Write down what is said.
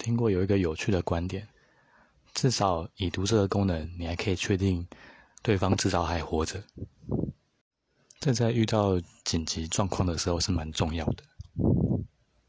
听过有一个有趣的观点至少已读这个功能你还可以确定对方至少还活着。这在遇到紧急状况的时候是蛮重要的。